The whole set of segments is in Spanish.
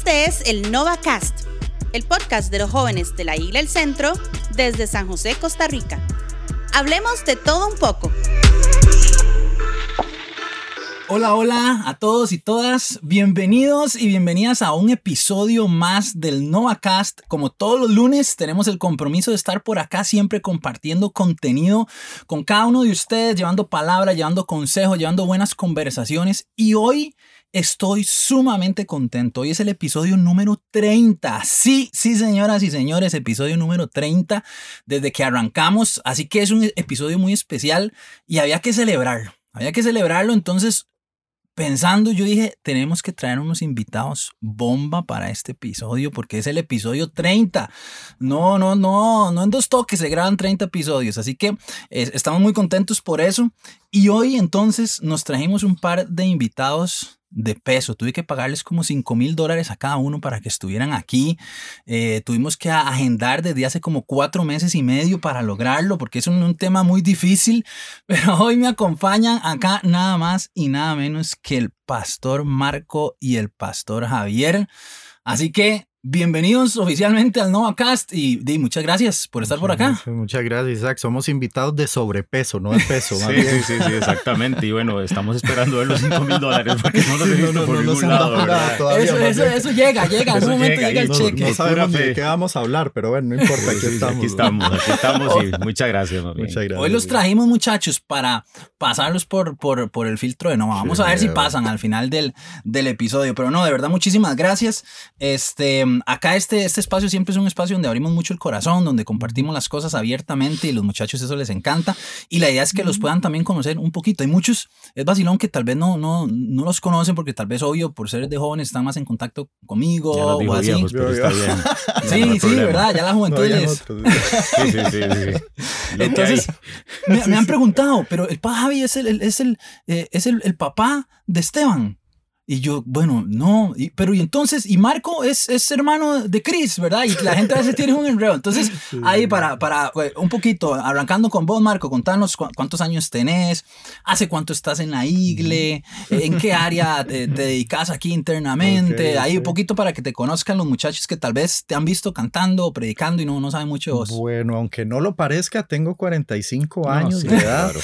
Este es el NovaCast, el podcast de los jóvenes de la Isla El Centro desde San José, Costa Rica. Hablemos de todo un poco. Hola, hola a todos y todas. Bienvenidos y bienvenidas a un episodio más del NovaCast. Como todos los lunes, tenemos el compromiso de estar por acá siempre compartiendo contenido con cada uno de ustedes, llevando palabra, llevando consejos, llevando buenas conversaciones. Y hoy Estoy sumamente contento. Hoy es el episodio número 30. Sí, sí, señoras y señores, episodio número 30 desde que arrancamos. Así que es un episodio muy especial y había que celebrarlo. Había que celebrarlo. Entonces, pensando, yo dije, tenemos que traer unos invitados bomba para este episodio porque es el episodio 30. No, no, no, no en dos toques se graban 30 episodios. Así que eh, estamos muy contentos por eso. Y hoy entonces nos trajimos un par de invitados de peso. Tuve que pagarles como 5 mil dólares a cada uno para que estuvieran aquí. Eh, tuvimos que agendar desde hace como cuatro meses y medio para lograrlo, porque es un, un, tema muy difícil. Pero hoy me acompañan acá nada más y nada menos que el pastor Marco y el pastor Javier. Así que Bienvenidos oficialmente al NovaCast y, y muchas gracias por estar por acá. Muchas gracias, Isaac. Somos invitados de sobrepeso, no de peso. sí, sí, sí, sí, exactamente. Y bueno, estamos esperando ver los 5 mil dólares porque no los he visto por ningún lado. eso, eso, eso, llega, llega. En un momento llega, el cheque. No, sabemos de qué vamos a hablar, pero bueno, no importa. Aquí estamos. Aquí estamos, aquí estamos y muchas gracias. Muchas gracias. Hoy los trajimos, muchachos, para pasarlos por, por, por el filtro de Nova. Vamos a ver si pasan al final del, del episodio. Pero no, de verdad, muchísimas gracias. Este, acá este este espacio siempre es un espacio donde abrimos mucho el corazón, donde compartimos las cosas abiertamente y los muchachos eso les encanta. Y la idea es que los puedan también conocer un poquito. Hay muchos, es vacilón que tal vez no, no, no los conocen porque tal vez, obvio, por ser de jóvenes están más en contacto conmigo o así. Viejos, pero está bien. sí, no sí, ¿verdad? Ya la juventud no, les... sí, sí, sí, sí. Entonces, me, me, han preguntado, pero el papá Javi es el, es el, eh, es el, el papá de Esteban. Y yo, bueno, no, y, pero y entonces, y Marco es, es hermano de Chris, ¿verdad? Y la gente a veces tiene un enredo. Entonces, ahí para, para un poquito, arrancando con vos, Marco, contanos cuántos años tenés, hace cuánto estás en la igle, en qué área te, te dedicas aquí internamente, okay, ahí un poquito para que te conozcan los muchachos que tal vez te han visto cantando o predicando y no, no saben mucho de vos. Bueno, aunque no lo parezca, tengo 45 no, años sí, de edad. Claro.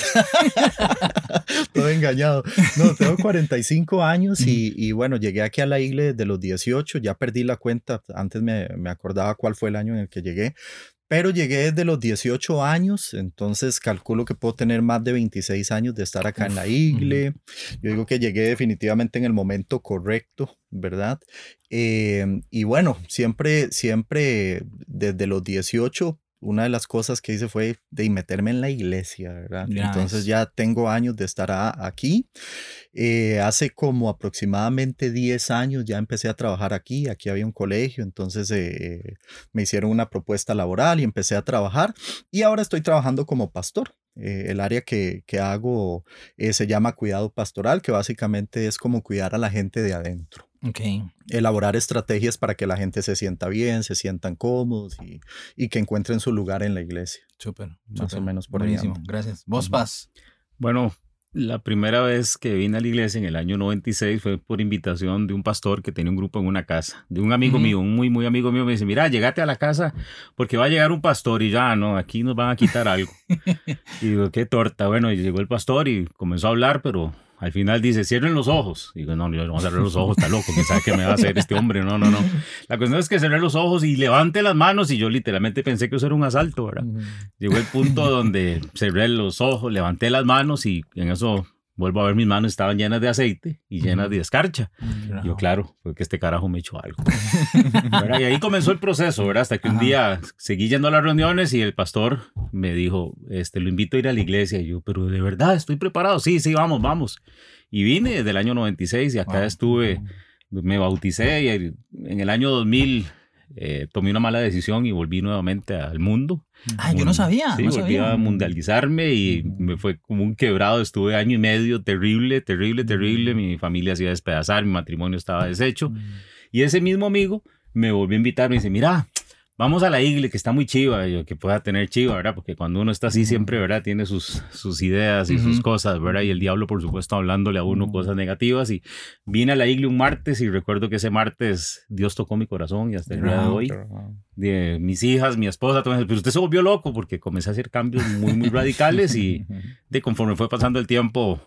Todo engañado. No, tengo 45 años y y, bueno, llegué aquí a la iglesia desde los 18, ya perdí la cuenta, antes me, me, acordaba cuál fue el año en el que llegué, pero llegué desde los 18 años, entonces calculo que puedo tener más de 26 años de estar acá en la iglesia. Yo digo que llegué definitivamente en el momento correcto, ¿verdad? Eh, y bueno, siempre, siempre desde los 18 una de las cosas que hice fue de meterme en la iglesia, ¿verdad? Nice. Entonces ya tengo años de estar a, aquí. Eh, hace como aproximadamente 10 años ya empecé a trabajar aquí. Aquí había un colegio, entonces eh, me hicieron una propuesta laboral y empecé a trabajar. Y ahora estoy trabajando como pastor. Eh, el área que, que hago eh, se llama cuidado pastoral, que básicamente es como cuidar a la gente de adentro. Okay. Elaborar estrategias para que la gente se sienta bien, se sientan cómodos y, y que encuentren su lugar en la iglesia. Súper. Más super. o menos por Buenísimo. ahí. Gracias. ¿Vos, Paz? Bueno, la primera vez que vine a la iglesia en el año 96 fue por invitación de un pastor que tenía un grupo en una casa, de un amigo uh -huh. mío, un muy, muy amigo mío. Me dice, mira, llegate a la casa porque va a llegar un pastor y ya, no, aquí nos van a quitar algo. y digo, qué torta. Bueno, y llegó el pastor y comenzó a hablar, pero al final dice, cierren los ojos. Y digo, no, yo no voy a cerrar los ojos, está loco, que sabe qué me va a hacer este hombre. No, no, no. La cuestión es que cerré los ojos y levante las manos y yo literalmente pensé que eso era un asalto, ¿verdad? Uh -huh. Llegó el punto donde cerré los ojos, levanté las manos y en eso vuelvo a ver mis manos, estaban llenas de aceite y llenas de escarcha. Yo, claro, fue que este carajo me echó algo. y ahí comenzó el proceso, ¿verdad? Hasta que un día seguí yendo a las reuniones y el pastor me dijo, este, lo invito a ir a la iglesia. Y yo, pero de verdad, estoy preparado. Sí, sí, vamos, vamos. Y vine desde el año 96 y acá wow. estuve, me bauticé y en el año 2000 eh, tomé una mala decisión y volví nuevamente al mundo. Ah, yo no sabía. Sí, no volví sabía. a mundializarme y me fue como un quebrado. Estuve año y medio terrible, terrible, terrible. Mi familia se iba a despedazar, mi matrimonio estaba deshecho. Y ese mismo amigo me volvió a invitar, me dice, mira, vamos a la iglesia, que está muy chiva, que pueda tener chiva, ¿verdad? Porque cuando uno está así siempre, ¿verdad? Tiene sus, sus ideas y sus cosas, ¿verdad? Y el diablo, por supuesto, hablándole a uno cosas negativas. Y vine a la iglesia un martes y recuerdo que ese martes Dios tocó mi corazón y hasta el día de hoy. De mis hijas, mi esposa, todo pero usted se volvió loco porque comencé a hacer cambios muy, muy radicales y de conforme fue pasando el tiempo,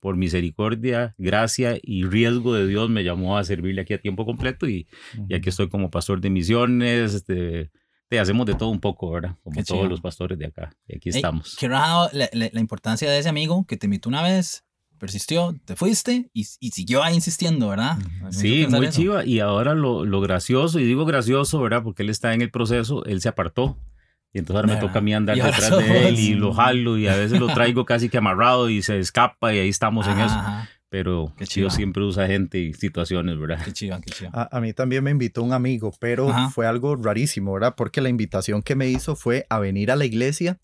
por misericordia, gracia y riesgo de Dios me llamó a servirle aquí a tiempo completo y, aquí estoy como pastor de misiones, este, te hacemos de todo un poco, ¿verdad? Como todos los pastores de acá. Y aquí estamos. Qué raro la, la, importancia de ese amigo que te invitó una vez, persistió, te fuiste y, y siguió ahí insistiendo, ¿verdad? Sí, muy chiva. Y ahora lo, lo gracioso, y digo gracioso, ¿verdad? Porque él está en el proceso, él se apartó. Y entonces ahora me toca a mí andar detrás de él y lo jalo y a veces lo traigo casi que amarrado y se escapa y ahí estamos en eso. Pero Dios siempre usa gente y situaciones, ¿verdad? Qué chido, qué chido. A, mí también me invitó un amigo, pero fue algo rarísimo, ¿verdad? Porque la invitación que me hizo fue a venir a la iglesia,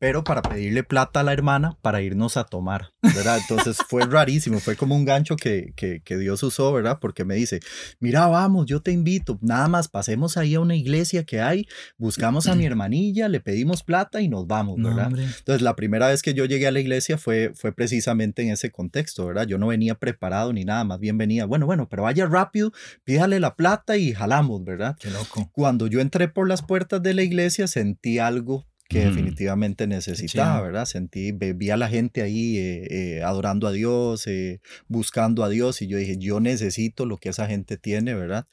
pero para pedirle plata a la hermana para irnos a tomar, ¿verdad? Entonces fue rarísimo, fue como un gancho que, que, que, Dios usó, ¿verdad? Porque me dice, mira, vamos, yo te invito, nada más pasemos ahí a una iglesia que hay, buscamos a mi hermanilla, le pedimos plata y nos vamos, ¿verdad? Entonces la primera vez que yo llegué a la iglesia fue, fue precisamente en ese contexto, ¿verdad? Yo no venía preparado ni nada, más bien venía, bueno, bueno, pero vaya rápido, pídale la plata y jalamos, ¿verdad? Qué loco. Cuando yo entré por las puertas de la iglesia sentí algo que definitivamente necesitaba, ¿verdad? Sentí, vi a la gente ahí eh, eh, adorando a Dios, eh, buscando a Dios y yo dije, yo necesito lo que esa gente tiene, ¿verdad?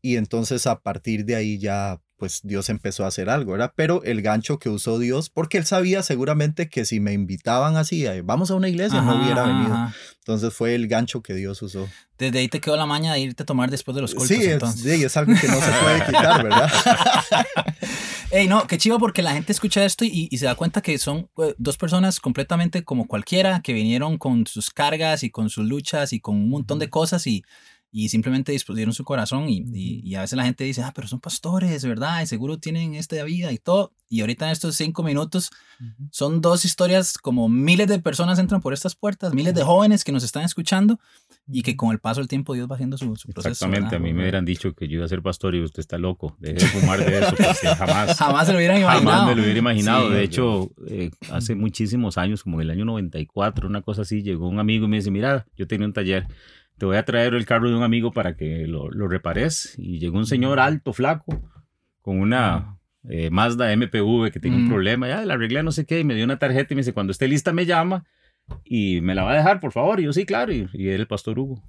Y entonces a partir de ahí ya, pues Dios empezó a hacer algo, ¿verdad? Pero el gancho que usó Dios, porque él sabía seguramente que si me invitaban así, vamos a una iglesia, no hubiera venido. Entonces fue el gancho que Dios usó. Desde ahí te quedó la maña de irte a tomar después de los cultos. Sí, entonces. sí es algo que no se puede quitar, ¿verdad? Ey, no, qué chivo porque la gente escucha esto y, se da cuenta que son eh, dos personas completamente como cualquiera que vinieron con sus cargas y con sus luchas y con un montón de cosas y, y simplemente dispusieron su corazón y, y, a veces la gente dice, ah, pero son pastores, ¿verdad? Y seguro tienen esta vida y todo. Y ahorita en estos cinco minutos son dos historias como miles de personas entran por estas puertas, miles de jóvenes que nos están escuchando y que con el paso del tiempo Dios va haciendo su, proceso. Exactamente, a mí me hubieran dicho que yo iba a ser pastor y usted está loco, deje de fumar de eso, jamás. jamás se lo hubieran imaginado. Jamás me lo hubiera imaginado. de hecho, eh, hace muchísimos años, como en el año 94, una cosa así, llegó un amigo y me dice, mira, yo tenía un taller te voy a traer el carro de un amigo para que lo, lo repares. Y llegó un señor alto, flaco, con una eh, Mazda MPV que tenía un problema. Ya la arreglé, no sé qué, y me dio una tarjeta y me dice, cuando esté lista me llama y me la va a dejar, por favor. Y yo, sí, claro. Y, y era el pastor Hugo.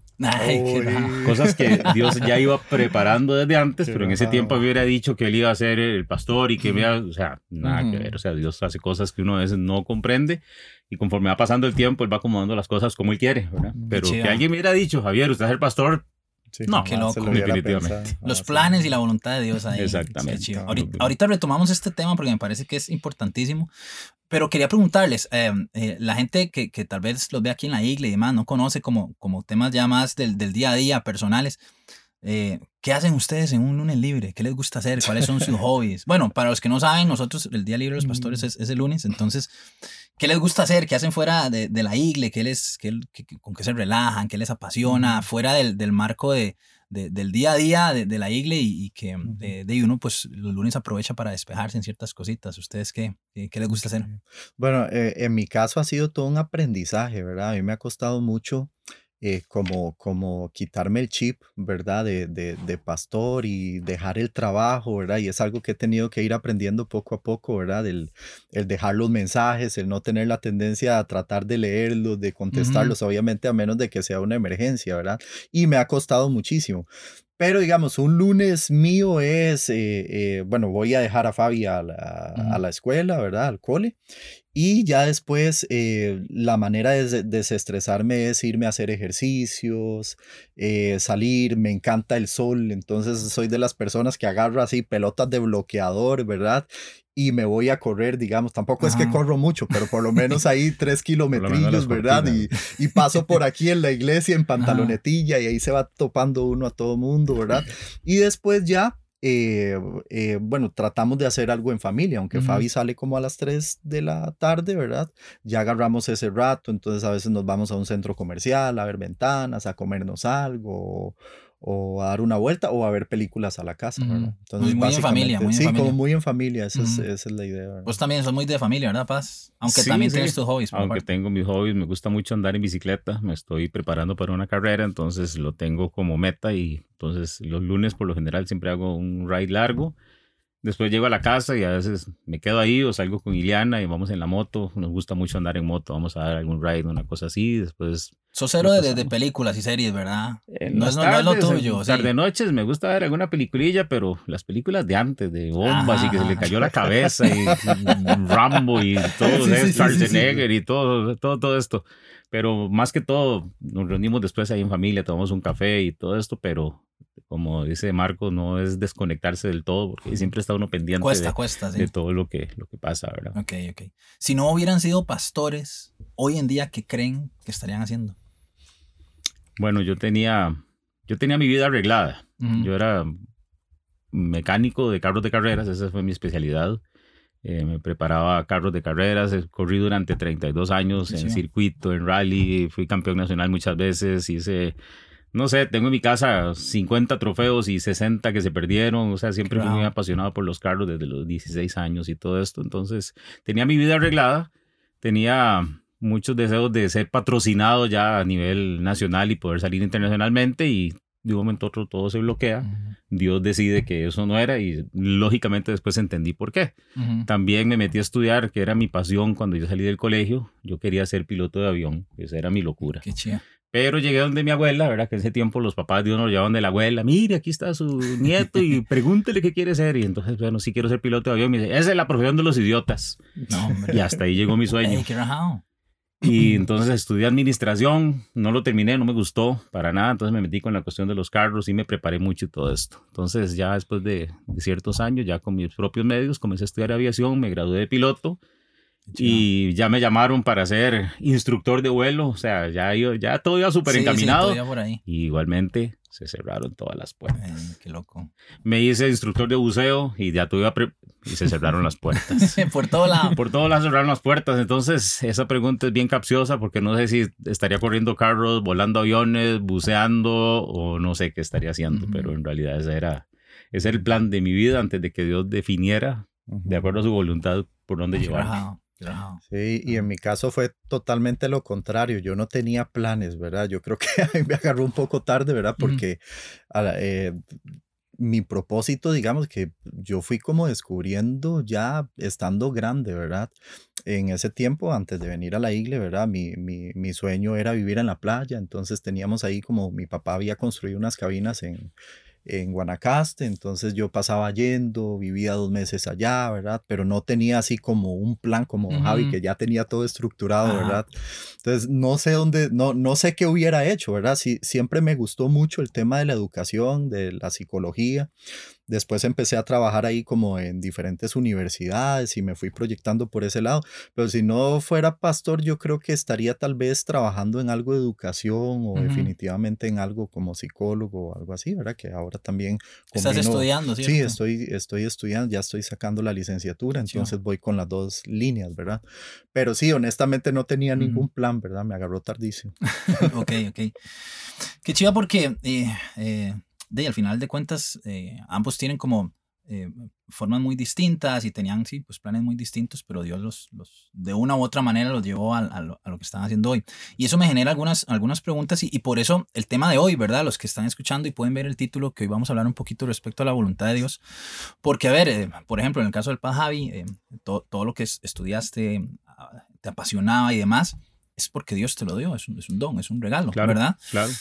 Cosas que Dios ya iba preparando desde antes, pero en ese tiempo hubiera dicho que él iba a ser el pastor y que me iba, o sea, nada que ver. O sea, Dios hace cosas que uno a veces no comprende y conforme va pasando el tiempo, él va acomodando las cosas como él quiere, ¿verdad? Pero que alguien me hubiera dicho, Javier, usted es el pastor, no, qué loco. Definitivamente. Los planes y la voluntad de Dios ahí. Exactamente. Ahorita, retomamos este tema porque me parece que es importantísimo. Pero quería preguntarles, em, eh, la gente que, que, tal vez los ve aquí en la iglesia y demás, no conoce como, como temas ya más del, del día a día, personales. Eh, ¿Qué hacen ustedes en un lunes libre? ¿Qué les gusta hacer? ¿Cuáles son sus hobbies? Bueno, para los que no saben, nosotros el día libre de los pastores es, es el lunes, entonces, ¿qué les gusta hacer? ¿Qué hacen fuera de, de la iglesia? ¿Qué les, qué, ¿Con qué se relajan? ¿Qué les apasiona? Fuera del, del marco de, del día a día de, la iglesia y, que de, uno pues los lunes aprovecha para despejarse en ciertas cositas. ¿Ustedes qué, qué, les gusta hacer? Bueno, eh, en mi caso ha sido todo un aprendizaje, ¿verdad? A mí me ha costado mucho eh, como, como quitarme el chip, ¿verdad? De, de, de, pastor y dejar el trabajo, ¿verdad? Y es algo que he tenido que ir aprendiendo poco a poco, ¿verdad? El, el dejar los mensajes, el no tener la tendencia a tratar de leerlos, de contestarlos, obviamente a menos de que sea una emergencia, ¿verdad? Y me ha costado muchísimo. Pero digamos, un lunes mío es, eh, eh, bueno, voy a dejar a Fabi a la, a la, escuela, ¿verdad? Al cole. Y ya después eh, la manera de desestresarme es irme a hacer ejercicios, salir, me encanta el sol, entonces soy de las personas que agarro así pelotas de bloqueador, ¿verdad? Y me voy a correr, digamos, tampoco es que corro mucho, pero por lo menos ahí tres kilometrillos, ¿verdad? Y, y, paso por aquí en la iglesia en pantalonetilla y ahí se va topando uno a todo mundo, ¿verdad? Y después ya, eh, eh, bueno, tratamos de hacer algo en familia, aunque Fabi sale como a las 3 de la tarde, ¿verdad? Ya agarramos ese rato, entonces a veces nos vamos a un centro comercial a ver ventanas, a comernos algo o a dar una vuelta o a ver películas a la casa, ¿verdad? Entonces, muy, en familia, muy en sí, familia. como muy en familia, esa, es, esa es, la idea. ¿verdad? Vos también sos muy de familia, ¿verdad, Paz? Aunque también tienes tus hobbies. Aunque tengo mis hobbies, me gusta mucho andar en bicicleta, me estoy preparando para una carrera, entonces lo tengo como meta y entonces los lunes por lo general siempre hago un ride largo. Después llego a la casa y a veces me quedo ahí o salgo con Iliana y vamos en la moto. Nos gusta mucho andar en moto, vamos a dar algún ride, una cosa así. Después. Sos cero de, de, películas y series, ¿verdad? no, es, no, es, lo tuyo. En tarde noches me gusta ver alguna peliculilla, pero las películas de antes, de bombas y que se le cayó la cabeza y Rambo y todo, sí, Schwarzenegger y todo, todo, todo esto. Pero más que todo, nos reunimos después ahí en familia, tomamos un café y todo esto, pero como dice Marco, no es desconectarse del todo, porque siempre está uno pendiente cuesta, de, cuesta, sí. de, todo lo que, lo que pasa, ¿verdad? Ok, ok. Si no hubieran sido pastores, hoy en día, ¿qué creen que estarían haciendo? Bueno, yo tenía, yo tenía mi vida arreglada. Uh -huh. Yo era mecánico de carros de carreras, esa fue mi especialidad. Eh, me preparaba carros de carreras, corrí durante 32 años sí, en sí. circuito, en rally, fui campeón nacional muchas veces, hice no sé, tengo en mi casa 50 trofeos y 60 que se perdieron, o sea, siempre wow. fui muy apasionado por los carros desde los 16 años y todo esto, entonces tenía mi vida arreglada, tenía muchos deseos de ser patrocinado ya a nivel nacional y poder salir internacionalmente y de un momento a otro todo se bloquea, uh -huh. Dios decide que eso no era y lógicamente después entendí por qué. Uh -huh. También me metí a estudiar, que era mi pasión cuando yo salí del colegio, yo quería ser piloto de avión, esa era mi locura. Qué chido. Pero llegué donde mi abuela, ¿verdad? Que en ese tiempo los papás de uno llevaban de la abuela, mire, aquí está su nieto y pregúntele qué quiere ser. Y entonces, bueno, sí quiero ser piloto de avión. Me dice, esa es la profesión de los idiotas. No. Y hasta ahí llegó mi sueño. Y entonces estudié administración, no lo terminé, no me gustó para nada, entonces me metí con la cuestión de los carros y me preparé mucho y todo esto. Entonces ya después de, de ciertos años, ya con mis propios medios, comencé a estudiar aviación, me gradué de piloto y ya me llamaron para ser instructor de vuelo, o sea, ya, yo, ya todo iba súper sí, encaminado. Sí, por ahí. Y igualmente se cerraron todas las puertas. Ay, qué loco. Me hice instructor de buceo y ya todo y se cerraron las puertas. por todo lado. Por todo lado cerraron las puertas. Entonces, esa pregunta es bien capciosa porque no sé si estaría corriendo carros, volando aviones, buceando o no sé qué estaría haciendo, uh -huh. pero en realidad ese era, ese era el plan de mi vida antes de que Dios definiera, uh -huh. de acuerdo a su voluntad, por dónde llevarme. Sí, y en mi caso fue totalmente lo contrario. Yo no tenía planes, ¿verdad? Yo creo que me agarró un poco tarde, ¿verdad? Porque eh, mi propósito, digamos, que yo fui como descubriendo ya estando grande, ¿verdad? En ese tiempo, antes de venir a la iglesia, ¿verdad? Mi, mi, mi sueño era vivir en la playa, entonces teníamos ahí como mi papá había construido unas cabinas en, en Guanacaste, entonces yo pasaba yendo, vivía dos meses allá, ¿verdad? Pero no tenía así como un plan como uh -huh. Javi, que ya tenía todo estructurado, Ajá. ¿verdad? Entonces no sé dónde, no, no sé qué hubiera hecho, ¿verdad? Sí, siempre me gustó mucho el tema de la educación, de la psicología. Después empecé a trabajar ahí como en diferentes universidades y me fui proyectando por ese lado. Pero si no fuera pastor, yo creo que estaría tal vez trabajando en algo de educación o uh -huh. definitivamente en algo como psicólogo o algo así, ¿verdad? Que ahora también... Estás estudiando, ¿cierto? Sí, estoy, estoy estudiando, ya estoy sacando la licenciatura, entonces sí. voy con las dos líneas, ¿verdad? Pero sí, honestamente no tenía ningún plan, ¿verdad? Me agarró tardísimo. ok, ok. Qué chiva porque... Eh, eh de al final de cuentas, eh, ambos tienen como eh, formas muy distintas y tenían, sí, pues planes muy distintos, pero Dios los, los de una u otra manera los llevó a, a, lo, a, lo, que están haciendo hoy. Y eso me genera algunas, algunas preguntas y, y, por eso el tema de hoy, ¿verdad? Los que están escuchando y pueden ver el título, que hoy vamos a hablar un poquito respecto a la voluntad de Dios. Porque, a ver, eh, por ejemplo, en el caso del Paz Javi, eh, to, todo lo que estudiaste ah, te apasionaba y demás, es porque Dios te lo dio, es un, es un don, es un regalo, claro, ¿verdad? Claro.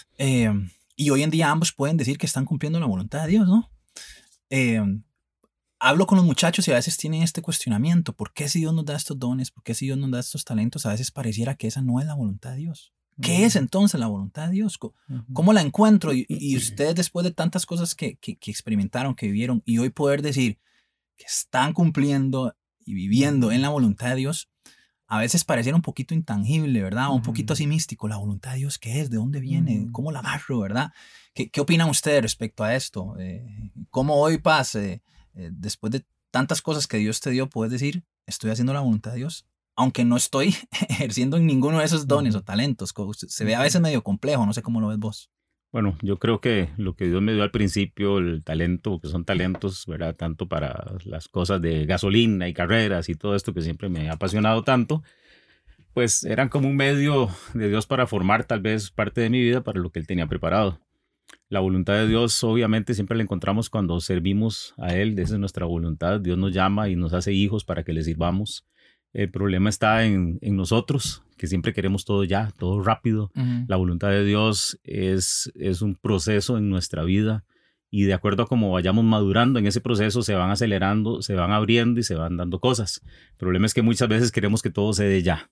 Y hoy en día ambos pueden decir que están cumpliendo la voluntad de Dios, ¿no? Eh, hablo con los muchachos y a veces tienen este cuestionamiento, ¿por qué si Dios nos da estos dones? ¿Por qué si Dios nos da estos talentos? A veces pareciera que esa no es la voluntad de Dios. ¿Qué uh -huh. es entonces la voluntad de Dios? ¿Cómo, uh -huh. la encuentro? Y, y, ustedes después de tantas cosas que, que, que, experimentaron, que vivieron, y hoy poder decir que están cumpliendo y viviendo en la voluntad de Dios, a veces pareciera un poquito intangible, ¿verdad? Un poquito así místico. La voluntad de Dios, ¿qué es? ¿De dónde viene? ¿Cómo la agarro, verdad? ¿Qué, ¿Qué, opinan ustedes respecto a esto? Eh, ¿Cómo hoy, Paz, eh, eh, después de tantas cosas que Dios te dio, puedes decir, estoy haciendo la voluntad de Dios? Aunque no estoy ejerciendo en ninguno de esos dones o talentos. Se ve a veces medio complejo, no sé cómo lo ves vos. Bueno, yo creo que lo que Dios me dio al principio, el talento, que son talentos, ¿verdad? Tanto para las cosas de gasolina y carreras y todo esto que siempre me ha apasionado tanto, pues eran como un medio de Dios para formar tal vez parte de mi vida para lo que Él tenía preparado. La voluntad de Dios obviamente siempre la encontramos cuando servimos a Él, esa es nuestra voluntad. Dios nos llama y nos hace hijos para que le sirvamos. El problema está en, en nosotros, que siempre queremos todo ya, todo rápido. La voluntad de Dios es, es un proceso en nuestra vida y de acuerdo a cómo vayamos madurando en ese proceso, se van acelerando, se van abriendo y se van dando cosas. El problema es que muchas veces queremos que todo se dé ya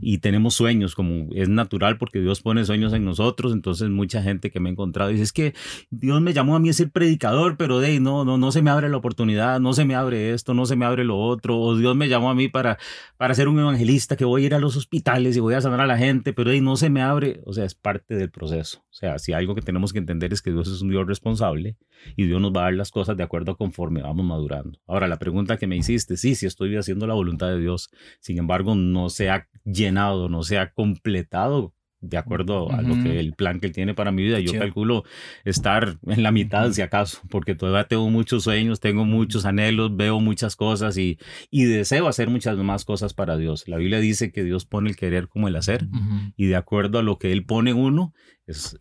y tenemos sueños, como es natural porque Dios pone sueños en nosotros, entonces mucha gente que me ha encontrado dice, es que Dios me llamó a mí a ser predicador, pero de no, no, no se me abre la oportunidad, no se me abre esto, no se me abre lo otro, o Dios me llamó a mí para, para ser un evangelista, que voy a ir a los hospitales y voy a sanar a la gente, pero de no se me abre, o sea, es parte del proceso. O sea, si algo que tenemos que entender es que Dios es un Dios responsable y Dios nos va a dar las cosas de acuerdo a conforme vamos madurando. Ahora, la pregunta que me hiciste, sí, sí estoy haciendo la voluntad de Dios, sin embargo, no se ha llenado, no se ha completado de acuerdo a lo que el plan que él tiene para mi vida. Yo calculo estar en la mitad, si acaso, porque todavía tengo muchos sueños, tengo muchos anhelos, veo muchas cosas y, y deseo hacer muchas más cosas para Dios. La Biblia dice que Dios pone el querer como el hacer y de acuerdo a lo que Él pone uno,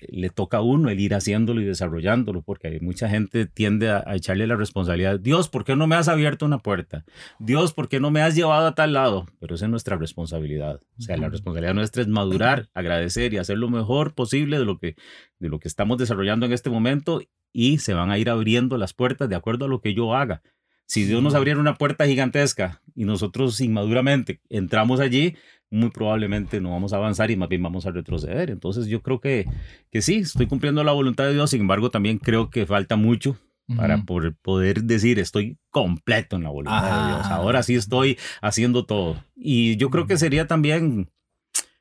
le toca a uno el ir haciéndolo y desarrollándolo, porque mucha gente tiende a, echarle la responsabilidad. Dios, ¿por qué no me has abierto una puerta? Dios, ¿por qué no me has llevado a tal lado? Pero esa es nuestra responsabilidad. O sea, la responsabilidad nuestra es madurar, agradecer y hacer lo mejor posible de lo que, de lo que estamos desarrollando en este momento y se van a ir abriendo las puertas de acuerdo a lo que yo haga. Si Dios nos abriera una puerta gigantesca y nosotros inmaduramente entramos allí, muy probablemente no vamos a avanzar y más bien vamos a retroceder. Entonces yo creo que, que sí, estoy cumpliendo la voluntad de Dios, sin embargo también creo que falta mucho para poder decir estoy completo en la voluntad de Dios. Ah. Ahora sí estoy haciendo todo. Y yo creo que sería también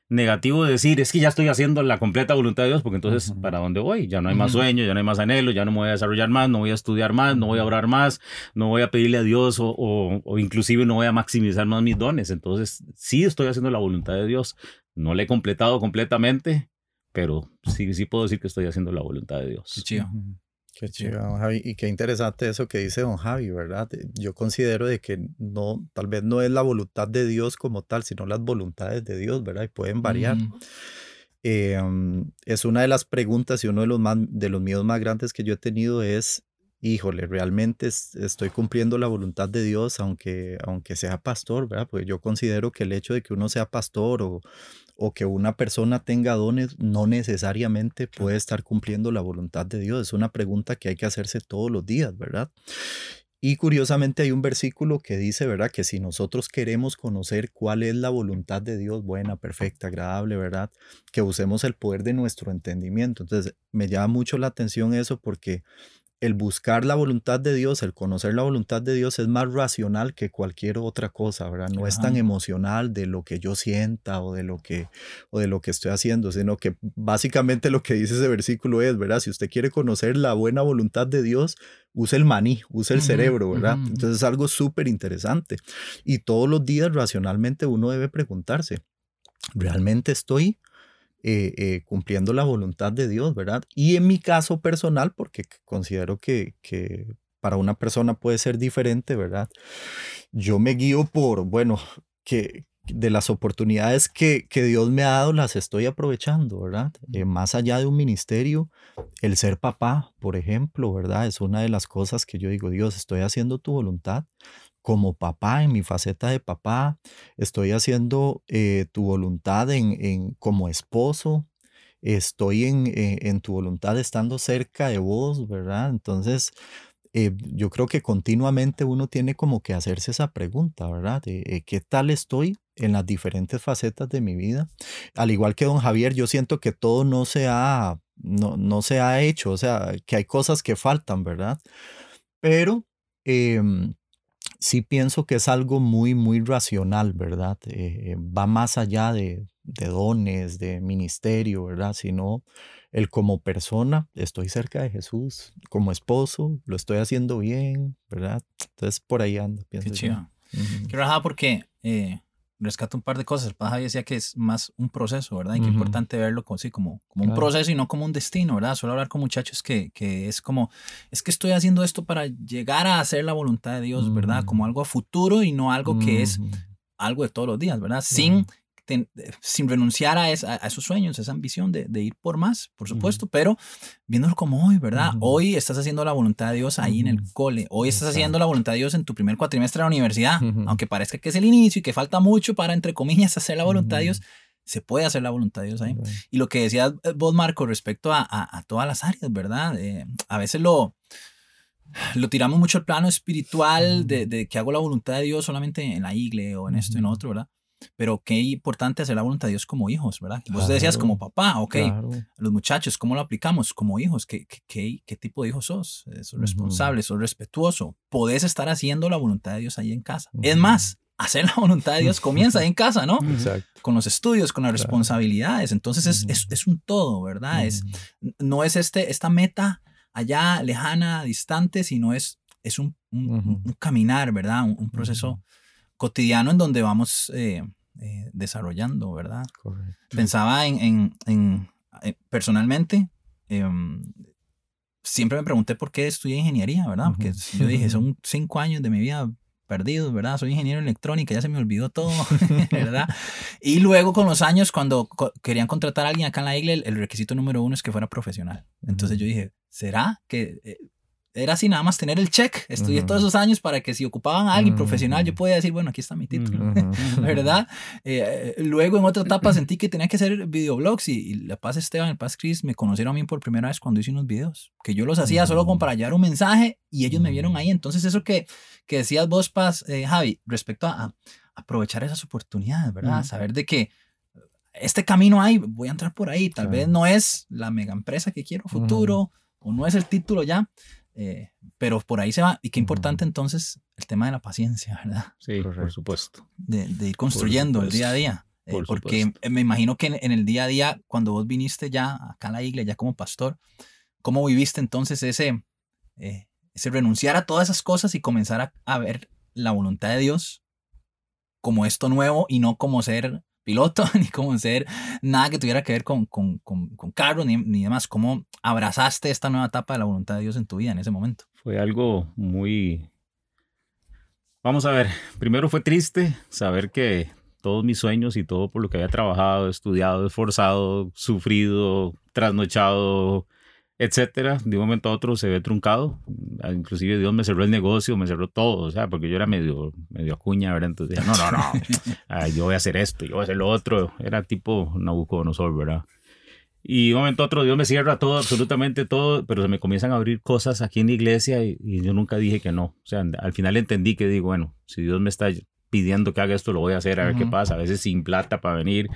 negativo decir, es que ya estoy haciendo la completa voluntad de Dios, porque entonces, ¿para dónde voy? Ya no hay más sueño, ya no hay más anhelo, ya no me voy a desarrollar más, no voy a estudiar más, no voy a orar más, no voy a pedirle a Dios o, o, inclusive no voy a maximizar más mis dones. Entonces, sí estoy haciendo la voluntad de Dios. No la he completado completamente, pero sí, sí puedo decir que estoy haciendo la voluntad de Dios. Qué chido, don Javi. Y qué interesante eso que dice don Javi, ¿verdad? Yo considero de que no, tal vez no es la voluntad de Dios como tal, sino las voluntades de Dios, ¿verdad? Y pueden variar. Em, es una de las preguntas y uno de los, más, de los miedos más grandes que yo he tenido es, híjole, realmente estoy cumpliendo la voluntad de Dios aunque, aunque sea pastor, ¿verdad? Pues yo considero que el hecho de que uno sea pastor o, o que una persona tenga dones no necesariamente puede estar cumpliendo la voluntad de Dios. Es una pregunta que hay que hacerse todos los días, ¿verdad? Y curiosamente hay un versículo que dice, ¿verdad? Que si nosotros queremos conocer cuál es la voluntad de Dios, buena, perfecta, agradable, ¿verdad? Que usemos el poder de nuestro entendimiento. Entonces, me llama mucho la atención eso porque el buscar la voluntad de Dios, el conocer la voluntad de Dios es más racional que cualquier otra cosa, ¿verdad? No es tan emocional de lo que yo sienta o de lo que o de lo que estoy haciendo, sino que básicamente lo que dice ese versículo es, ¿verdad? Si usted quiere conocer la buena voluntad de Dios, use el maní, use el cerebro, ¿verdad? Entonces es algo súper interesante. Y todos los días racionalmente uno debe preguntarse, ¿realmente estoy eh, eh, cumpliendo la voluntad de Dios, ¿verdad? Y en mi caso personal, porque considero que, que para una persona puede ser diferente, ¿verdad? Yo me guío por, bueno, que de las oportunidades que, que Dios me ha dado, las estoy aprovechando, ¿verdad? Eh, más allá de un ministerio, el ser papá, por ejemplo, ¿verdad? Es una de las cosas que yo digo, Dios, estoy haciendo tu voluntad como papá, en mi faceta de papá, estoy haciendo eh, tu voluntad en, como esposo, estoy en, eh, en, tu voluntad estando cerca de vos, ¿verdad? Entonces, eh, yo creo que continuamente uno tiene como que hacerse esa pregunta, ¿verdad? ¿Qué tal estoy en las diferentes facetas de mi vida? Al igual que don Javier, yo siento que todo no se ha, no, no se ha hecho, o sea, que hay cosas que faltan, ¿verdad? Pero... Sí pienso que es algo muy, muy racional, ¿verdad? Eh, va más allá de, dones, de ministerio, ¿verdad? Sino el como persona, estoy cerca de Jesús, como esposo, lo estoy haciendo bien, ¿verdad? Entonces por ahí anda, pienso. Qué chido. Qué rajada porque eh, rescato un par de cosas. El padre decía que es más un proceso, ¿verdad? Y que es importante verlo como, sí, como, como un proceso y no como un destino, ¿verdad? Suelo hablar con muchachos que, que, es como, es que estoy haciendo esto para llegar a hacer la voluntad de Dios, ¿verdad? Como algo a futuro y no algo que es algo de todos los días, ¿verdad? Sin sin renunciar a, esos sueños, a esa ambición de, ir por más, por supuesto, pero viéndolo como hoy, ¿verdad? Hoy estás haciendo la voluntad de Dios ahí en el cole, hoy estás haciendo la voluntad de Dios en tu primer cuatrimestre de la universidad, aunque parezca que es el inicio y que falta mucho para, entre comillas, hacer la voluntad de Dios, se puede hacer la voluntad de Dios ahí. Y lo que decías eh, vos, Marco, respecto a, todas las áreas, ¿verdad? Eh, a veces lo lo tiramos mucho al plano espiritual de, de, que hago la voluntad de Dios solamente en la iglesia o en esto y en otro, ¿verdad? Pero qué importante hacer la voluntad de Dios como hijos, ¿verdad? Vos decías como papá, ok. Los muchachos, ¿cómo lo aplicamos como hijos? ¿Qué, qué, qué, tipo de hijo sos? Eh, ¿Sos responsable? ¿Sos respetuoso? Podés estar haciendo la voluntad de Dios ahí en casa. Es más, hacer la voluntad de Dios comienza ahí en casa, ¿no? Exacto. Con los estudios, con las responsabilidades. Entonces es, es, es, un todo, ¿verdad? es, no es este, esta meta allá lejana, distante, sino es, es un, un, caminar, ¿verdad? Un, proceso cotidiano en donde vamos eh, eh, desarrollando, ¿verdad? Pensaba en, en, en eh, personalmente, em, siempre me pregunté por qué estudié ingeniería, ¿verdad? Porque yo dije, son cinco años de mi vida perdidos, ¿verdad? Soy ingeniero electrónica, ya se me olvidó todo, ¿verdad? Y luego con los años, cuando querían contratar a alguien acá en la iglesia, el, requisito número uno es que fuera profesional. Entonces yo dije, ¿será que era así nada más tener el check. Estudié todos esos años para que si ocupaban a alguien profesional, yo podía decir, bueno, aquí está mi título, ¿verdad? Eh, luego en otra etapa sentí que tenía que hacer videoblogs y, la Paz Esteban, el Paz Chris me conocieron a mí por primera vez cuando hice unos videos, que yo los hacía solo como para hallar un mensaje y ellos me vieron ahí. Entonces eso que, que decías vos, Paz, eh, Javi, respecto a, aprovechar esas oportunidades, ¿verdad? Saber de que este camino hay, voy a entrar por ahí, tal vez no es la mega empresa que quiero futuro o no es el título ya, eh, pero por ahí se va. Y qué importante entonces el tema de la paciencia, ¿verdad? Sí, por supuesto. De, ir construyendo el día a día. Eh, porque me imagino que en, el día a día, cuando vos viniste ya acá a la iglesia, ya como pastor, ¿cómo viviste entonces ese, eh, ese renunciar a todas esas cosas y comenzar a, a ver la voluntad de Dios como esto nuevo y no como ser piloto, ni como ser nada que tuviera que ver con, con, con, con carro, ni, ni, demás. ¿Cómo abrazaste esta nueva etapa de la voluntad de Dios en tu vida en ese momento? Fue algo muy... Vamos a ver, primero fue triste saber que todos mis sueños y todo por lo que había trabajado, estudiado, esforzado, sufrido, trasnochado, etcétera, de un momento a otro se ve truncado. Ah, inclusive Dios me cerró el negocio, me cerró todo, o sea, porque yo era medio, medio acuña, ¿verdad? Entonces, no, no, no, ah, yo voy a hacer esto, yo voy a hacer lo otro. Era tipo Nabucodonosor, ¿verdad? Y de un momento a otro Dios me cierra todo, absolutamente todo, pero se me comienzan a abrir cosas aquí en la iglesia y, y yo nunca dije que no. O sea, al final entendí que digo, bueno, si Dios me está pidiendo que haga esto, lo voy a hacer, a ver qué pasa. A veces sin plata para venir,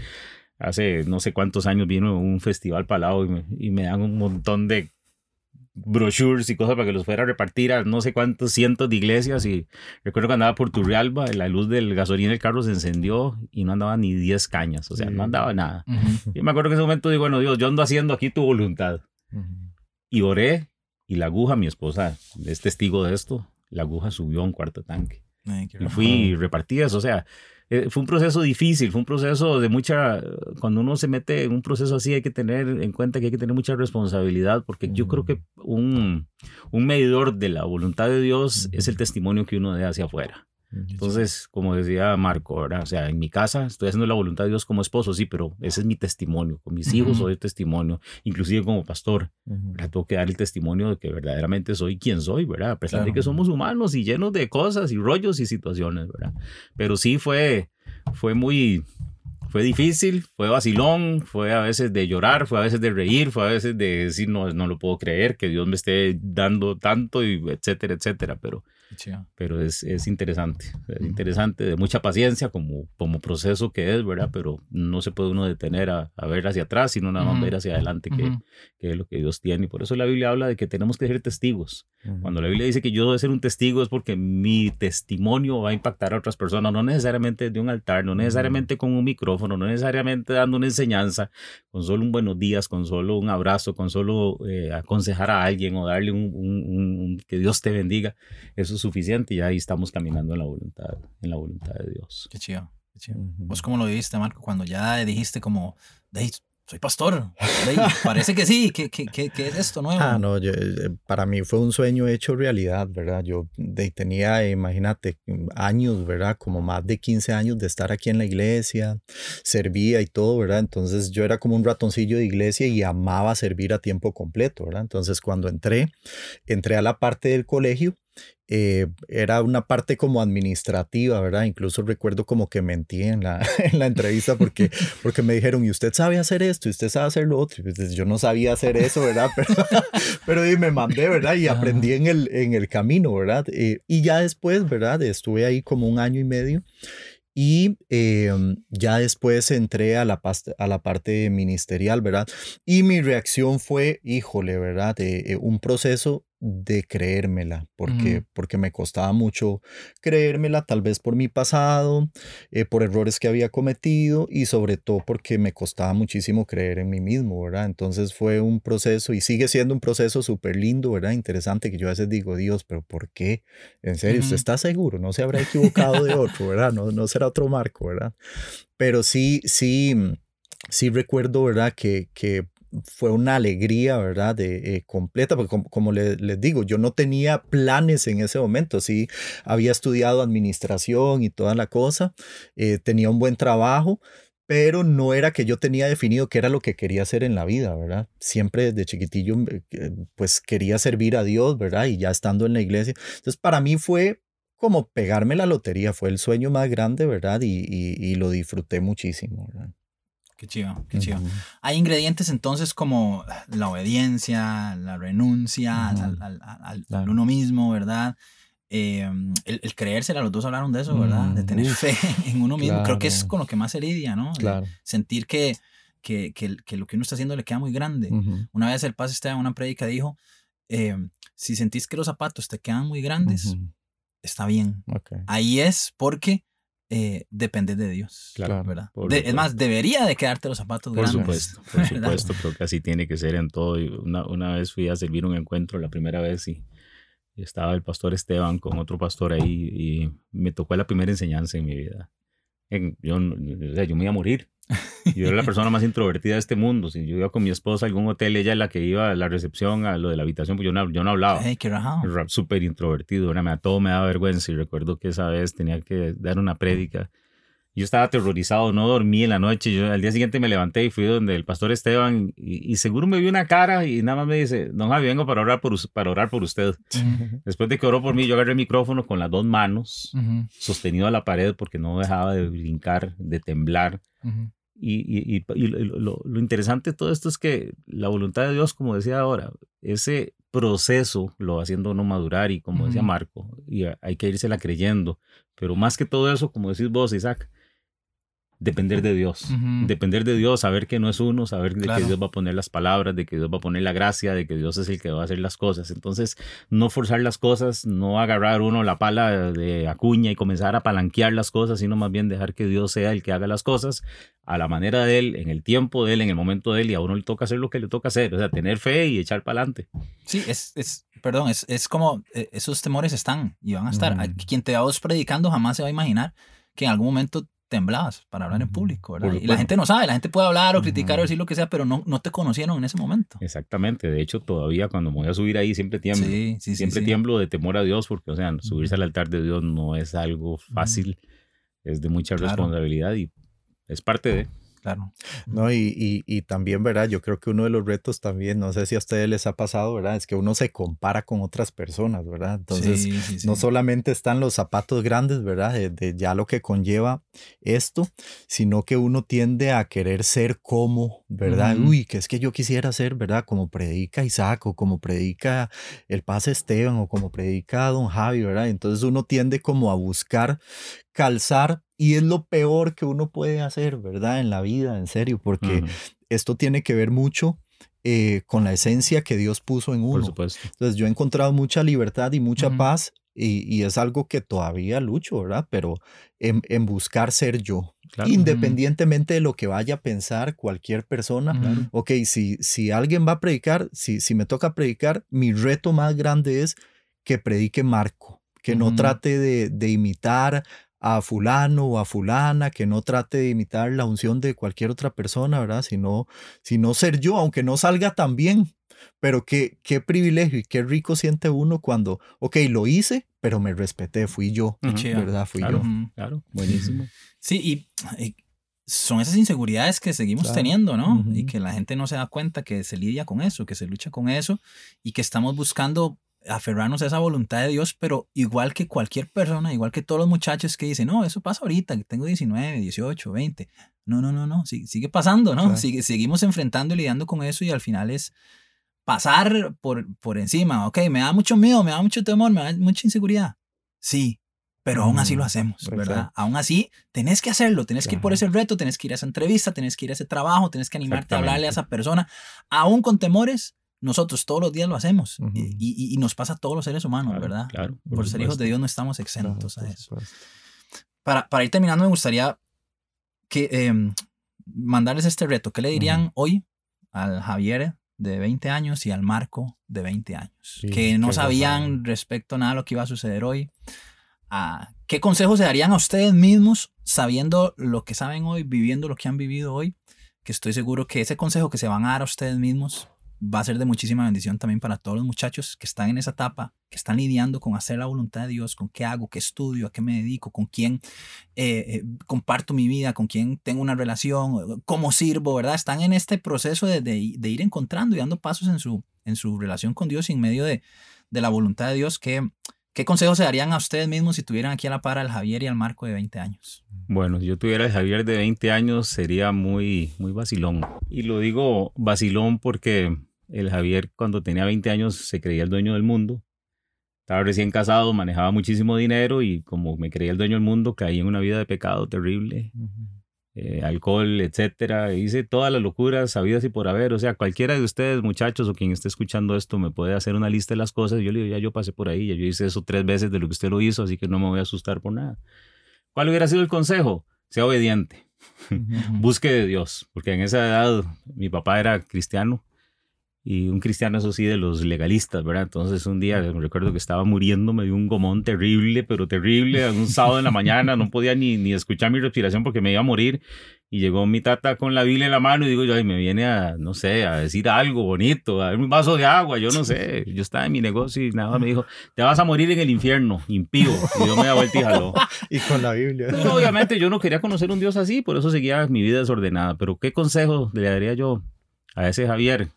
hace no sé cuántos años vino un festival palado y me, y me dan un montón de brochures y cosas para que los fuera a repartir a no sé cuántos cientos de iglesias y recuerdo que andaba por Turrialba, la luz del gasolina del carro se encendió y no andaba ni 10 cañas, o sea, no andaba nada. Y me acuerdo que en ese momento digo, bueno, Dios, yo ando haciendo aquí tu voluntad. Y oré y la aguja, mi esposa es testigo de esto, la aguja subió a un cuarto tanque. y fui repartidas, o sea, eh, fue un proceso difícil, fue un proceso de mucha, cuando uno se mete en un proceso así hay que tener en cuenta que hay que tener mucha responsabilidad, porque yo creo que un, un medidor de la voluntad de Dios es el testimonio que uno dé hacia afuera. Entonces, como decía Marco, O sea, en mi casa estoy haciendo la voluntad de Dios como esposo, sí, pero ese es mi testimonio. Con mis hijos soy testimonio, inclusive como pastor. Tengo que dar el testimonio de que verdaderamente soy quien soy, ¿verdad? A pesar de que somos humanos y llenos de cosas y rollos y situaciones, ¿verdad? Pero sí fue, fue muy, fue difícil, fue vacilón, fue a veces de llorar, fue a veces de reír, fue a veces de decir no, no lo puedo creer, que Dios me esté dando tanto, y etcétera, etcétera. Pero pero es, es interesante, es interesante, de mucha paciencia como, como proceso que es, ¿verdad? Pero no se puede uno detener a, a ver hacia atrás, sino nada más ver hacia adelante, que, que, es lo que Dios tiene. Y por eso la Biblia habla de que tenemos que ser testigos. Cuando la Biblia dice que yo debo ser un testigo es porque mi testimonio va a impactar a otras personas, no necesariamente de un altar, no necesariamente con un micrófono, no necesariamente dando una enseñanza, con solo un buenos días, con solo un abrazo, con solo eh, aconsejar a alguien o darle un, un, que Dios te bendiga. Eso suficiente y ahí estamos caminando en la voluntad, en la voluntad de Dios. Qué chido. ¿Vos cómo lo viviste, Marco, cuando ya dijiste como, soy pastor. parece que sí. ¿Qué, qué, qué, qué es esto nuevo? Ah, no, eh, para mí fue un sueño hecho realidad, ¿verdad? Yo de, tenía, imagínate, años, ¿verdad? Como más de 15 años de estar aquí en la iglesia, servía y todo, ¿verdad? Entonces yo era como un ratoncillo de iglesia y amaba servir a tiempo completo, ¿verdad? Entonces cuando entré, entré a la parte del colegio eh, era una parte como administrativa, ¿verdad? Incluso recuerdo como que mentí en la, en la entrevista porque, porque me dijeron, ¿y usted sabe hacer esto? ¿Y usted sabe hacer lo otro? Pues, yo no sabía hacer eso, ¿verdad? Pero, pero y me mandé, ¿verdad? Y aprendí en el, en el camino, ¿verdad? Eh, y ya después, ¿verdad? Estuve ahí como un año y medio. Y em, ya después entré a la, a la parte ministerial, ¿verdad? Y mi reacción fue, híjole, ¿verdad? Eh, un proceso de creérmela, porque, porque me costaba mucho creérmela, tal vez por mi pasado, eh, por errores que había cometido y sobre todo porque me costaba muchísimo creer en mí mismo, ¿verdad? Entonces fue un proceso y sigue siendo un proceso súper lindo, ¿verdad? Interesante que yo a veces digo, Dios, pero ¿por qué? En serio, ¿usted está seguro? No se habrá equivocado de otro, ¿verdad? No, no será otro marco, ¿verdad? Pero sí, sí, sí recuerdo, ¿verdad? Que, que fue una alegría, ¿verdad? De, eh, completa, porque como, les, digo, yo no tenía planes en ese momento, sí, había estudiado administración y toda la cosa, eh, tenía un buen trabajo, pero no era que yo tenía definido qué era lo que quería hacer en la vida, ¿verdad? Siempre desde chiquitillo, eh, pues quería servir a Dios, ¿verdad? Y ya estando en la iglesia. Entonces, para mí fue como pegarme la lotería, fue el sueño más grande, ¿verdad? Y, y lo disfruté muchísimo, ¿verdad? Qué chido, qué chido. Hay ingredientes entonces como la obediencia, la renuncia al, uno mismo, ¿verdad? Em, el, el, creérsela, los dos hablaron de eso, ¿verdad? De tener fe en uno mismo. Creo que es con lo que más se lidia, ¿no? Claro. Sentir que, que, que, que, lo que uno está haciendo le queda muy grande. Una vez el Paz estaba en una predica dijo, em, si sentís que los zapatos te quedan muy grandes, está bien. Ahí es porque eh, depender de Dios. Claro, ¿verdad? es más, debería de quedarte los zapatos por grandes. Supuesto, por supuesto, creo que así tiene que ser en todo. Una, una vez fui a servir un encuentro, la primera vez, y, estaba el pastor Esteban con otro pastor ahí, y me tocó la primera enseñanza en mi vida. yo, o sea, yo me iba a morir. Yo era la persona más introvertida de este mundo. Si yo iba con mi esposa a algún hotel, ella es la que iba a la recepción, a lo de la habitación, pues yo no, yo no hablaba. Hey, qué Súper introvertido. Era, todo me daba vergüenza. Y recuerdo que esa vez tenía que dar una prédica. Yo estaba aterrorizado, no dormí en la noche. Yo al día siguiente me levanté y fui donde el pastor Esteban y, seguro me vio una cara y nada más me dice, don Javi, vengo para orar por, para orar por usted. Después de que oró por mí, yo agarré el micrófono con las dos manos, sostenido a la pared porque no dejaba de brincar, de temblar. Y, y, y lo, lo, interesante de todo esto es que la voluntad de Dios, como decía ahora, ese proceso lo va haciendo uno madurar y como decía Marco, y hay que irse la creyendo. Pero más que todo eso, como decís vos, Isaac, depender de Dios. Depender de Dios, saber que no es uno, saber de que Dios va a poner las palabras, de que Dios va a poner la gracia, de que Dios es el que va a hacer las cosas. Entonces, no forzar las cosas, no agarrar uno la pala de acuña y comenzar a palanquear las cosas, sino más bien dejar que Dios sea el que haga las cosas a la manera de Él, en el tiempo de Él, en el momento de Él, y a uno le toca hacer lo que le toca hacer, o sea, tener fe y echar para adelante. Sí, es, es perdón, es, es, como eh, esos temores están y van a estar. Quien te va predicando jamás se va a imaginar que en algún momento temblabas para hablar en público, ¿verdad? y la gente no sabe, la gente puede hablar o criticar o decir lo que sea, pero no, no te conocieron en ese momento. Exactamente, de hecho todavía cuando me voy a subir ahí siempre tiemblo, sí, sí, siempre tiemblo de temor a Dios, porque o sea, subirse al altar de Dios no es algo fácil, es de mucha responsabilidad y es parte de... Claro. No, y, y, también, ¿verdad? Yo creo que uno de los retos también, no sé si a ustedes les ha pasado, ¿verdad? Es que uno se compara con otras personas, ¿verdad? Entonces, no solamente están los zapatos grandes, ¿verdad? De, ya lo que conlleva esto, sino que uno tiende a querer ser como, ¿verdad? Uy, que es que yo quisiera ser, ¿verdad? Como predica Isaac o como predica el Paz Esteban o como predica Don Javi, ¿verdad? Entonces uno tiende como a buscar calzar y es lo peor que uno puede hacer, ¿verdad? En la vida, en serio, porque esto tiene que ver mucho eh, con la esencia que Dios puso en uno. Por supuesto. Entonces yo he encontrado mucha libertad y mucha paz y, es algo que todavía lucho, ¿verdad? Pero en, buscar ser yo, independientemente de lo que vaya a pensar cualquier persona. Ok, si, si alguien va a predicar, si, si me toca predicar, mi reto más grande es que predique Marco, que no trate de, de imitar a fulano o a fulana, que no trate de imitar la unción de cualquier otra persona, ¿verdad? Sino, sino ser yo, aunque no salga tan bien. Pero qué, qué privilegio y qué rico siente uno cuando, ok, lo hice, pero me respeté, fui yo, ¿verdad? Fui claro, yo. Claro, buenísimo. Sí, y, son esas inseguridades que seguimos teniendo, ¿no? Y que la gente no se da cuenta que se lidia con eso, que se lucha con eso y que estamos buscando aferrarnos a esa voluntad de Dios, pero igual que cualquier persona, igual que todos los muchachos que dicen, no, eso pasa ahorita, que tengo 19, 18, 20. No, no, no, no, sigue, sigue pasando, ¿no? Sigue, seguimos enfrentando y lidiando con eso y al final es pasar por, por encima. Ok, me da mucho miedo, me da mucho temor, me da mucha inseguridad. Sí, pero aún así lo mm, hacemos, ¿verdad? Aún así, tenés que hacerlo, tenés que ir por ese reto, tenés que ir a esa entrevista, tenés que ir a ese trabajo, tenés que animarte a hablarle a esa persona, aún con temores, nosotros todos los días lo hacemos y, nos pasa a todos los seres humanos, ¿verdad? Claro. Por, ser hijos de Dios no estamos exentos a eso. Para, para, ir terminando, me gustaría que, em, mandarles este reto. ¿Qué le dirían hoy al Javier de 20 años y al Marco de 20 años? que no sabían respecto a nada de lo que iba a suceder hoy. Ah, ¿Qué consejos se darían a ustedes mismos sabiendo lo que saben hoy, viviendo lo que han vivido hoy? Que estoy seguro que ese consejo que se van a dar a ustedes mismos va a ser de muchísima bendición también para todos los muchachos que están en esa etapa, que están lidiando con hacer la voluntad de Dios, con qué hago, qué estudio, a qué me dedico, con quién eh, eh, comparto mi vida, con quién tengo una relación, cómo sirvo, ¿verdad? Están en este proceso de, de, ir encontrando y dando pasos en su, en su relación con Dios en medio de, de la voluntad de Dios. ¿Qué, ¿Qué consejos se darían a ustedes mismos si tuvieran aquí a la par al Javier y al Marco de 20 años? Bueno, si yo tuviera el Javier de 20 años sería muy, muy vacilón. Y lo digo vacilón porque el Javier cuando tenía 20 años se creía el dueño del mundo. Estaba recién casado, manejaba muchísimo dinero y como me creía el dueño del mundo, caí en una vida de pecado terrible. Eh, alcohol, etcétera. Hice todas las locuras sabidas y por haber. O sea, cualquiera de ustedes, muchachos, o quien esté escuchando esto, me puede hacer una lista de las cosas. Yo le digo, ya yo pasé por ahí, ya yo hice eso tres veces de lo que usted lo hizo, así que no me voy a asustar por nada. ¿Cuál hubiera sido el consejo? Sea obediente. Busque de Dios, porque en esa edad mi papá era cristiano y un cristiano, eso sí, de los legalistas, ¿verdad? Entonces un día me recuerdo que estaba muriendo, me dio un gomón terrible, pero terrible, un sábado en la mañana, no podía ni, ni escuchar mi respiración porque me iba a morir. Y llegó mi tata con la Biblia en la mano y digo yo, ay, me viene a, no sé, a decir algo bonito, a dar un vaso de agua, yo no sé. Yo estaba en mi negocio y nada, me dijo, te vas a morir en el infierno, impío. Y yo me da vuelta y jaló. y con la Biblia. obviamente yo no quería conocer un Dios así, por eso seguía mi vida desordenada. Pero ¿qué consejo le daría yo a ese Javier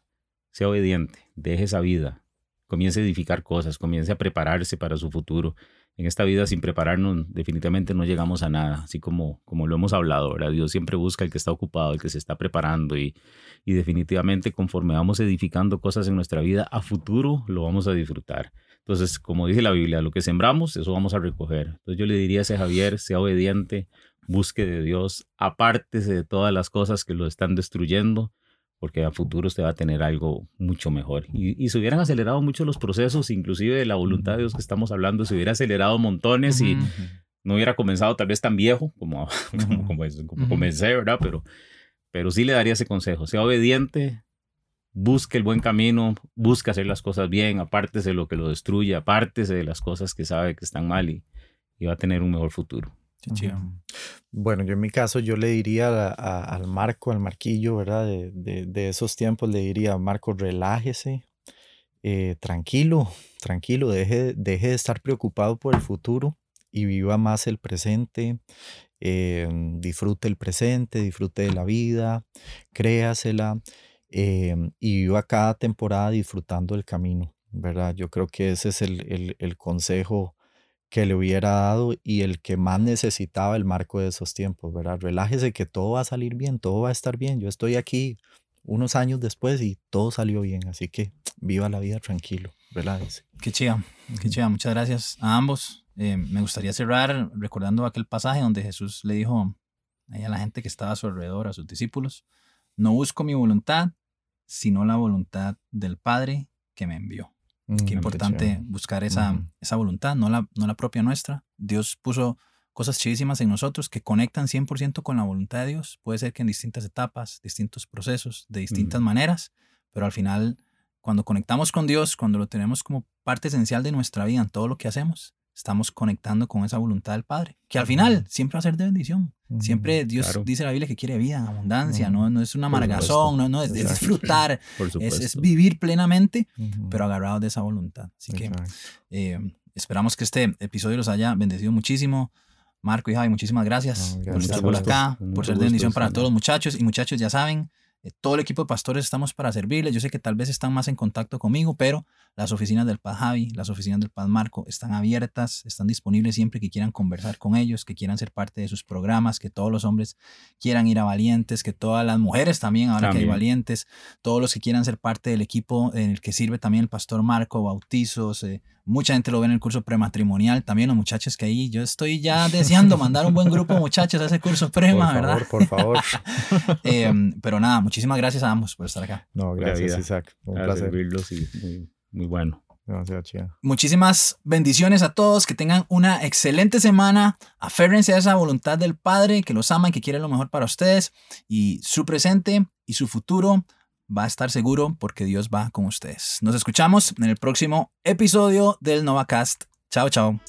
sea obediente, deje esa vida, comience a edificar cosas, comience a prepararse para su futuro. En esta vida sin prepararnos definitivamente no llegamos a nada, así como, como lo hemos hablado, ¿verdad? Dios siempre busca el que está ocupado, el que se está preparando y, y definitivamente conforme vamos edificando cosas en nuestra vida, a futuro lo vamos a disfrutar. Entonces, como dice la Biblia, lo que sembramos, eso vamos a recoger. Entonces yo le diría a ese Javier, sea obediente, busque de Dios, apártese de todas las cosas que lo están destruyendo porque a futuro usted va a tener algo mucho mejor. Y, se hubieran acelerado mucho los procesos, inclusive de la voluntad de Dios que estamos hablando, se hubiera acelerado montones y no hubiera comenzado tal vez tan viejo como, como, como, comencé, ¿verdad? Pero, pero sí le daría ese consejo, sea obediente, busque el buen camino, busque hacer las cosas bien, apártese de lo que lo destruye, apártese de las cosas que sabe que están mal y, y va a tener un mejor futuro. Bueno, yo en mi caso, yo le diría al Marco, al Marquillo, ¿verdad? De, de, esos tiempos, le diría, Marco, relájese, eh, tranquilo, tranquilo, deje, deje de estar preocupado por el futuro y viva más el presente, eh, disfrute el presente, disfrute de la vida, créasela eh, y viva cada temporada disfrutando el camino, ¿verdad? Yo creo que ese es el, el, el consejo que le hubiera dado y el que más necesitaba el marco de esos tiempos, ¿verdad? Relájese que todo va a salir bien, todo va a estar bien. Yo estoy aquí unos años después y todo salió bien, así que viva la vida tranquilo, relájese. Qué chida, qué chida. Muchas gracias a ambos. Eh, me gustaría cerrar recordando aquel pasaje donde Jesús le dijo a la gente que estaba a su alrededor, a sus discípulos, no busco mi voluntad, sino la voluntad del Padre que me envió. Mm, Qué importante buscar esa, esa voluntad, no la, no la propia nuestra. Dios puso cosas chidísimas en nosotros que conectan 100% con la voluntad de Dios. Puede ser que en distintas etapas, distintos procesos, de distintas maneras, pero al final, cuando conectamos con Dios, cuando lo tenemos como parte esencial de nuestra vida en todo lo que hacemos, estamos conectando con esa voluntad del Padre, que al final siempre va a ser de bendición. Siempre Dios dice en la Biblia que quiere vida, abundancia, no, no es una amargazón, no, no es, disfrutar, es, vivir plenamente, pero agarrados de esa voluntad. Así que eh, esperamos que este episodio los haya bendecido muchísimo. Marco y Javi, muchísimas gracias, por estar por acá, por ser de bendición para todos los muchachos. Y muchachos, ya saben, todo el equipo de pastores estamos para servirles. Yo sé que tal vez están más en contacto conmigo, pero las oficinas del Paz Javi, las oficinas del Paz Marco están abiertas, están disponibles siempre que quieran conversar con ellos, que quieran ser parte de sus programas, que todos los hombres quieran ir a Valientes, que todas las mujeres también, ahora que hay Valientes, todos los que quieran ser parte del equipo en el que sirve también el pastor Marco, bautizos, eh, mucha gente lo ve en el curso prematrimonial, también los muchachos que ahí, yo estoy ya deseando mandar un buen grupo de muchachos a ese curso prema, ¿verdad? Por favor, em, pero nada, muchísimas gracias a ambos por estar acá. No, gracias Isaac, un placer. Verlos y muy, muy bueno. Muchísimas bendiciones a todos, que tengan una excelente semana, aférrense a esa voluntad del Padre, que los ama y que quiere lo mejor para ustedes y su presente y su futuro va a estar seguro porque Dios va con ustedes. Nos escuchamos en el próximo episodio del NovaCast. Chao, chao.